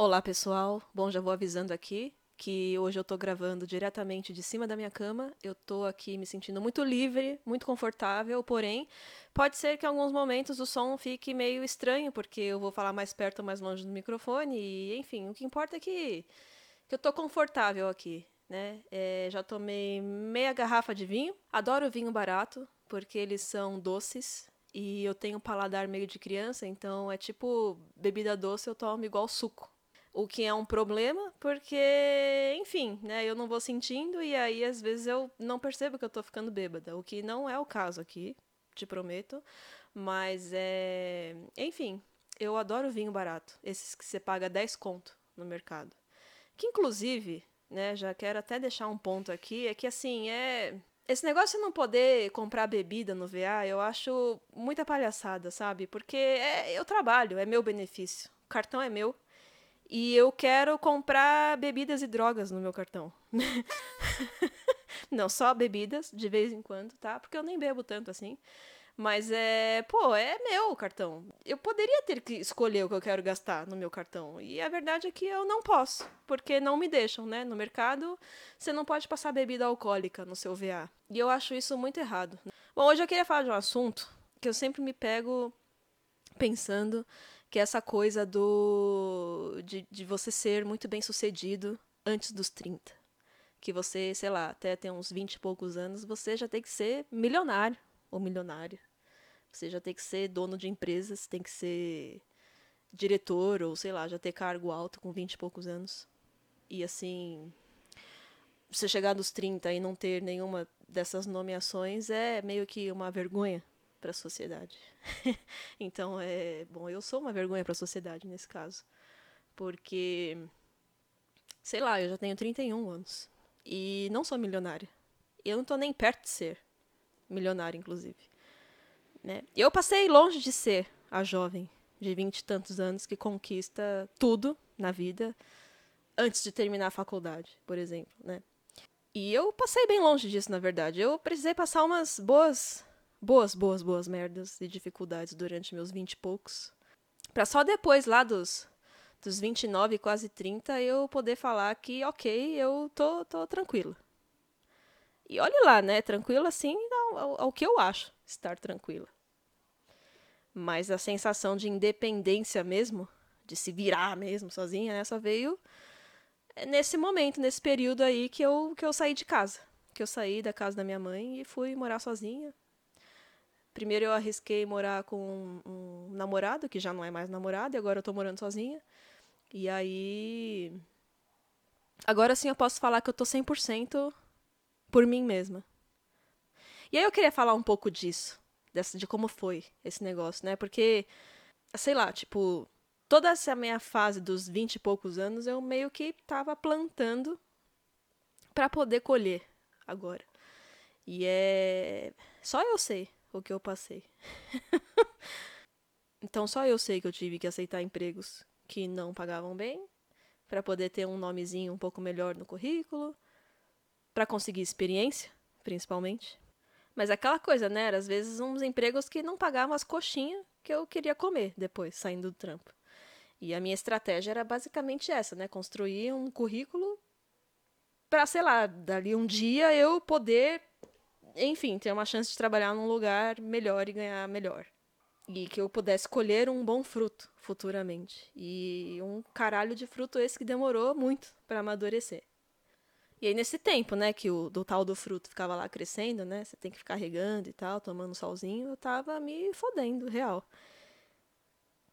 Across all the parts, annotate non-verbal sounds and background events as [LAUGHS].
Olá, pessoal. Bom, já vou avisando aqui que hoje eu tô gravando diretamente de cima da minha cama. Eu tô aqui me sentindo muito livre, muito confortável, porém, pode ser que em alguns momentos o som fique meio estranho, porque eu vou falar mais perto ou mais longe do microfone, e enfim, o que importa é que, que eu tô confortável aqui, né? É, já tomei meia garrafa de vinho. Adoro vinho barato, porque eles são doces. E eu tenho um paladar meio de criança, então é tipo bebida doce, eu tomo igual suco. O que é um problema, porque, enfim, né, eu não vou sentindo e aí às vezes eu não percebo que eu tô ficando bêbada, o que não é o caso aqui, te prometo. Mas é. Enfim, eu adoro vinho barato, esses que você paga 10 conto no mercado. Que inclusive, né, já quero até deixar um ponto aqui, é que assim, é. Esse negócio de não poder comprar bebida no VA, eu acho muita palhaçada, sabe? Porque é, eu trabalho, é meu benefício. O cartão é meu. E eu quero comprar bebidas e drogas no meu cartão. [LAUGHS] Não, só bebidas, de vez em quando, tá? Porque eu nem bebo tanto assim. Mas é, pô, é meu o cartão. Eu poderia ter que escolher o que eu quero gastar no meu cartão. E a verdade é que eu não posso, porque não me deixam, né? No mercado, você não pode passar bebida alcoólica no seu VA. E eu acho isso muito errado. Bom, hoje eu queria falar de um assunto que eu sempre me pego pensando que é essa coisa do de, de você ser muito bem sucedido antes dos 30. Que você, sei lá, até ter uns 20 e poucos anos, você já tem que ser milionário ou milionária. Você já tem que ser dono de empresas, tem que ser diretor ou sei lá, já ter cargo alto com 20 e poucos anos. E assim, você chegar dos 30 e não ter nenhuma dessas nomeações é meio que uma vergonha para a sociedade. [LAUGHS] então, é, bom, eu sou uma vergonha para a sociedade nesse caso, porque sei lá, eu já tenho 31 anos e não sou milionária. Eu não tô nem perto de ser milionária, inclusive. Né? Eu passei longe de ser a jovem de vinte e tantos anos que conquista tudo na vida antes de terminar a faculdade, por exemplo, né? E eu passei bem longe disso, na verdade. Eu precisei passar umas boas boas, boas, boas merdas e dificuldades durante meus vinte e poucos. Pra só depois, lá dos, dos 29, quase 30, eu poder falar que, ok, eu tô, tô tranquila. E olhe lá, né? Tranquila assim ao, ao que eu acho estar tranquila. Mas a sensação de independência mesmo, de se virar mesmo sozinha, né, só veio nesse momento, nesse período aí que eu, que eu saí de casa. Que eu saí da casa da minha mãe e fui morar sozinha. Primeiro eu arrisquei morar com um, namorado, que já não é mais namorado, e agora eu tô morando sozinha. E aí. Agora sim eu posso falar que eu tô 100% por mim mesma. E aí eu queria falar um pouco disso, dessa, de como foi esse negócio, né? Porque, sei lá, tipo, toda essa minha fase dos 20 e poucos anos eu meio que tava plantando para poder colher agora. E é. Só eu sei o que eu passei. [LAUGHS] então só eu sei que eu tive que aceitar empregos que não pagavam bem para poder ter um nomezinho um pouco melhor no currículo, para conseguir experiência, principalmente. Mas aquela coisa, né? Era, às vezes uns empregos que não pagavam as coxinhas que eu queria comer depois, saindo do trampo. E a minha estratégia era basicamente essa, né? Construir um currículo para, sei lá, dali um dia eu poder enfim, ter uma chance de trabalhar num lugar melhor e ganhar melhor. E que eu pudesse colher um bom fruto futuramente. E um caralho de fruto esse que demorou muito para amadurecer. E aí, nesse tempo, né, que o do tal do fruto ficava lá crescendo, né, você tem que ficar regando e tal, tomando solzinho, eu tava me fodendo, real.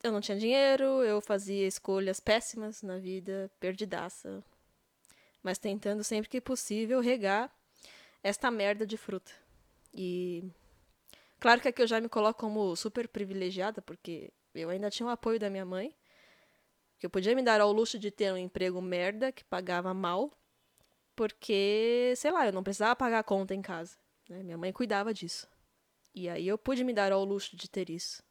Eu não tinha dinheiro, eu fazia escolhas péssimas na vida, perdidaça. Mas tentando sempre que possível regar esta merda de fruta. E claro que aqui eu já me coloco como super privilegiada, porque eu ainda tinha o apoio da minha mãe, que eu podia me dar ao luxo de ter um emprego merda que pagava mal, porque, sei lá, eu não precisava pagar a conta em casa. Né? Minha mãe cuidava disso. E aí eu pude me dar ao luxo de ter isso.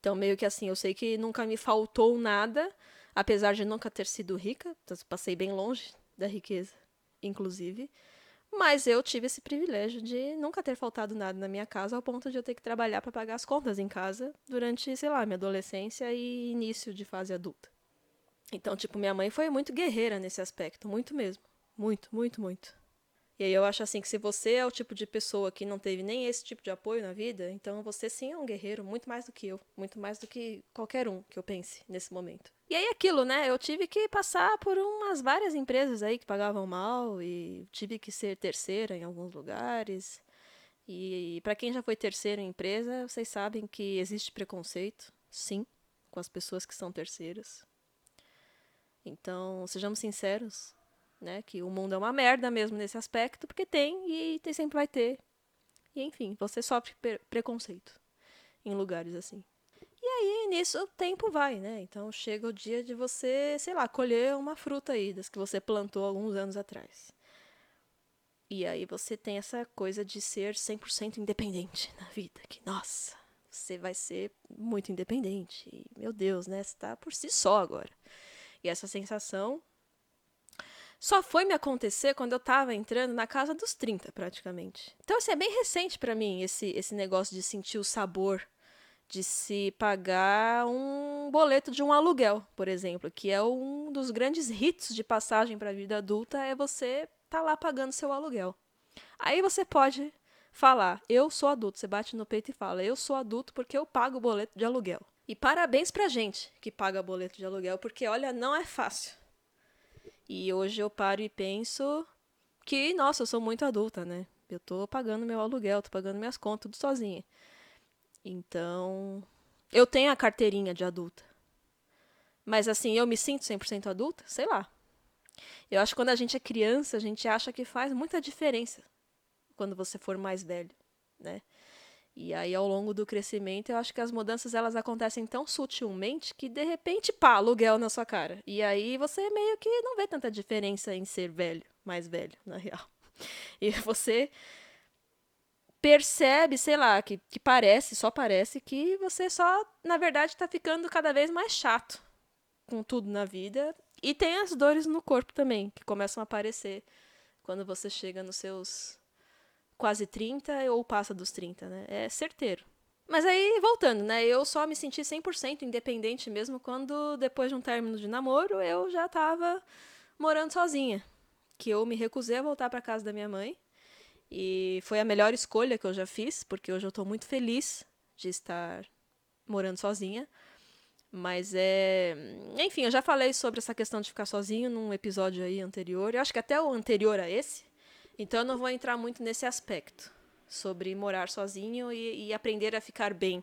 Então, meio que assim, eu sei que nunca me faltou nada, apesar de nunca ter sido rica, passei bem longe da riqueza, inclusive. Mas eu tive esse privilégio de nunca ter faltado nada na minha casa, ao ponto de eu ter que trabalhar para pagar as contas em casa durante, sei lá, minha adolescência e início de fase adulta. Então, tipo, minha mãe foi muito guerreira nesse aspecto, muito mesmo. Muito, muito, muito. E aí eu acho assim que se você é o tipo de pessoa que não teve nem esse tipo de apoio na vida, então você sim é um guerreiro, muito mais do que eu, muito mais do que qualquer um que eu pense nesse momento. E aí aquilo, né? Eu tive que passar por umas várias empresas aí que pagavam mal e tive que ser terceira em alguns lugares. E, para quem já foi terceiro em empresa, vocês sabem que existe preconceito, sim, com as pessoas que são terceiras. Então, sejamos sinceros, né? Que o mundo é uma merda mesmo nesse aspecto, porque tem e tem, sempre vai ter. E enfim, você sofre preconceito em lugares assim. E aí, nisso, o tempo vai, né? Então chega o dia de você, sei lá, colher uma fruta aí, das que você plantou alguns anos atrás. E aí você tem essa coisa de ser 100% independente na vida, que nossa, você vai ser muito independente. E, meu Deus, né? Você tá por si só agora. E essa sensação só foi me acontecer quando eu tava entrando na casa dos 30, praticamente. Então, assim, é bem recente para mim esse, esse negócio de sentir o sabor de se pagar um boleto de um aluguel, por exemplo, que é um dos grandes ritos de passagem para a vida adulta, é você tá lá pagando seu aluguel. Aí você pode falar, eu sou adulto, você bate no peito e fala, eu sou adulto porque eu pago o boleto de aluguel. E parabéns pra gente que paga boleto de aluguel, porque olha, não é fácil. E hoje eu paro e penso que, nossa, eu sou muito adulta, né? Eu tô pagando meu aluguel, tô pagando minhas contas, tudo sozinha. Então, eu tenho a carteirinha de adulta. Mas assim, eu me sinto 100% adulta? Sei lá. Eu acho que quando a gente é criança, a gente acha que faz muita diferença quando você for mais velho, né? E aí, ao longo do crescimento, eu acho que as mudanças elas acontecem tão sutilmente que, de repente, pá, aluguel na sua cara. E aí você meio que não vê tanta diferença em ser velho, mais velho, na real. E [LAUGHS] você percebe, sei lá, que, que parece, só parece que você só, na verdade, está ficando cada vez mais chato com tudo na vida. E tem as dores no corpo também, que começam a aparecer quando você chega nos seus quase 30 ou passa dos 30, né? É certeiro. Mas aí, voltando, né? Eu só me senti 100% independente mesmo quando, depois de um término de namoro, eu já estava morando sozinha. Que eu me recusei a voltar para casa da minha mãe. E foi a melhor escolha que eu já fiz, porque hoje eu estou muito feliz de estar morando sozinha. Mas é. Enfim, eu já falei sobre essa questão de ficar sozinho num episódio aí anterior. Eu acho que até o anterior a esse. Então eu não vou entrar muito nesse aspecto sobre morar sozinho e, e aprender a ficar bem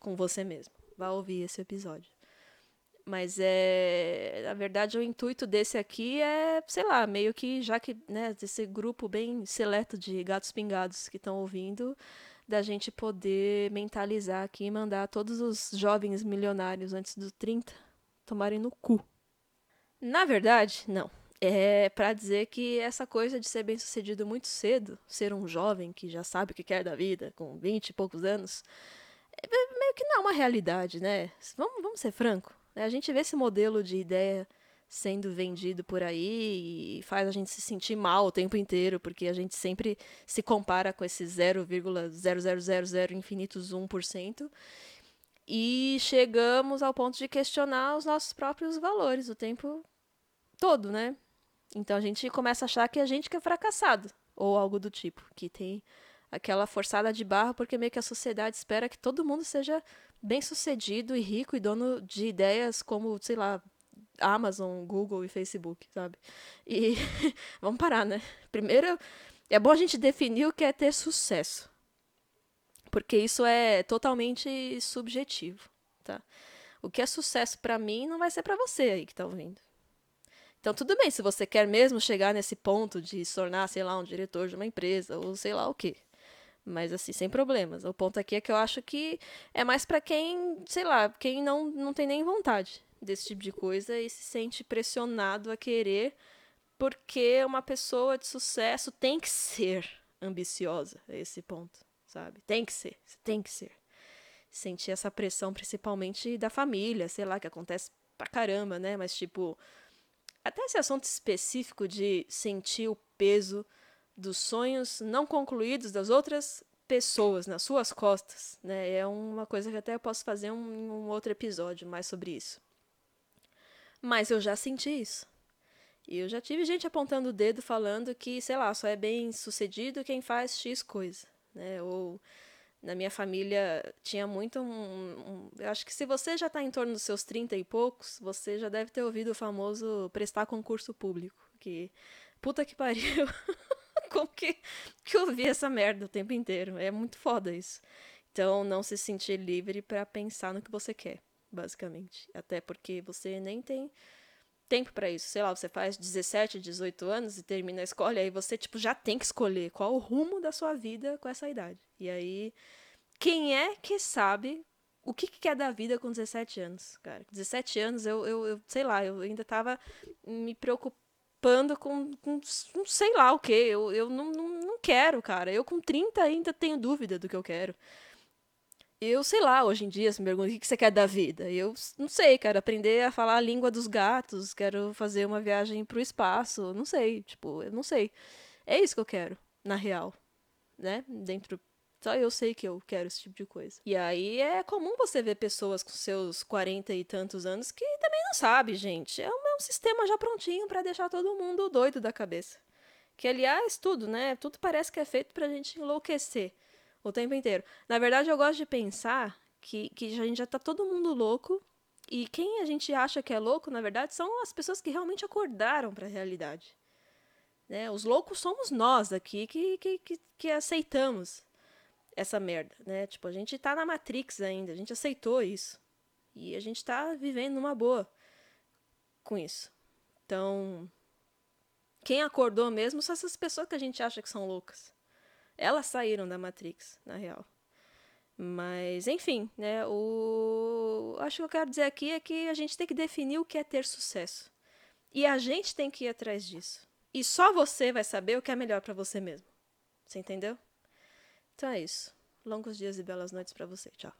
com você mesmo. Vá ouvir esse episódio. Mas é. Na verdade, o intuito desse aqui é, sei lá, meio que já que, né, desse grupo bem seleto de gatos pingados que estão ouvindo, da gente poder mentalizar aqui e mandar todos os jovens milionários antes dos 30 tomarem no cu. Na verdade, não é para dizer que essa coisa de ser bem sucedido muito cedo, ser um jovem que já sabe o que quer da vida, com 20 e poucos anos, é meio que não é uma realidade, né? Vamos, vamos ser franco. Né? A gente vê esse modelo de ideia sendo vendido por aí e faz a gente se sentir mal o tempo inteiro, porque a gente sempre se compara com esses 0,0000 infinitos 1%. E chegamos ao ponto de questionar os nossos próprios valores o tempo todo, né? Então a gente começa a achar que a gente que é fracassado, ou algo do tipo, que tem aquela forçada de barra porque meio que a sociedade espera que todo mundo seja bem sucedido e rico e dono de ideias como, sei lá, Amazon, Google e Facebook, sabe? E [LAUGHS] vamos parar, né? Primeiro, é bom a gente definir o que é ter sucesso. Porque isso é totalmente subjetivo, tá? O que é sucesso para mim não vai ser para você aí que tá ouvindo. Então, tudo bem, se você quer mesmo chegar nesse ponto de se tornar, sei lá, um diretor de uma empresa, ou sei lá o quê. Mas, assim, sem problemas. O ponto aqui é que eu acho que é mais para quem, sei lá, quem não, não tem nem vontade desse tipo de coisa e se sente pressionado a querer, porque uma pessoa de sucesso tem que ser ambiciosa a esse ponto, sabe? Tem que ser, tem que ser. Sentir essa pressão, principalmente da família, sei lá, que acontece pra caramba, né? Mas, tipo, até esse assunto específico de sentir o peso dos sonhos não concluídos das outras pessoas nas suas costas, né? É uma coisa que até eu posso fazer um, um outro episódio mais sobre isso. Mas eu já senti isso. E eu já tive gente apontando o dedo falando que, sei lá, só é bem sucedido quem faz X coisa, né? Ou na minha família tinha muito um, um, eu acho que se você já está em torno dos seus 30 e poucos, você já deve ter ouvido o famoso prestar concurso público, que puta que [LAUGHS] pariu. Como que que eu ouvi essa merda o tempo inteiro? É muito foda isso. Então, não se sentir livre para pensar no que você quer, basicamente. Até porque você nem tem tempo para isso. Sei lá, você faz 17, 18 anos e termina a escola, e aí você tipo já tem que escolher qual o rumo da sua vida com essa idade. E aí quem é que sabe o que, que quer da vida com 17 anos, cara? 17 anos eu, eu, eu sei lá, eu ainda tava me preocupando com, com sei lá o que. Eu, eu não, não, não quero, cara. Eu com 30 ainda tenho dúvida do que eu quero. Eu sei lá, hoje em dia, se me pergunta o que você quer da vida. Eu não sei, quero aprender a falar a língua dos gatos, quero fazer uma viagem pro espaço, não sei, tipo, eu não sei. É isso que eu quero, na real, né? Dentro só eu sei que eu quero esse tipo de coisa. E aí é comum você ver pessoas com seus 40 e tantos anos que também não sabe, gente. É um, é um sistema já prontinho para deixar todo mundo doido da cabeça. Que aliás, tudo, né? Tudo parece que é feito pra gente enlouquecer o tempo inteiro. Na verdade, eu gosto de pensar que, que a gente já tá todo mundo louco. E quem a gente acha que é louco, na verdade, são as pessoas que realmente acordaram para a realidade. Né? Os loucos somos nós aqui que, que, que, que, aceitamos essa merda. Né? Tipo, a gente tá na Matrix ainda, a gente aceitou isso. E a gente tá vivendo numa boa com isso. Então, quem acordou mesmo são essas pessoas que a gente acha que são loucas. Elas saíram da Matrix, na real. Mas, enfim, né? O... Acho que eu quero dizer aqui é que a gente tem que definir o que é ter sucesso. E a gente tem que ir atrás disso. E só você vai saber o que é melhor para você mesmo. Você entendeu? Então é isso. Longos dias e belas noites para você. Tchau.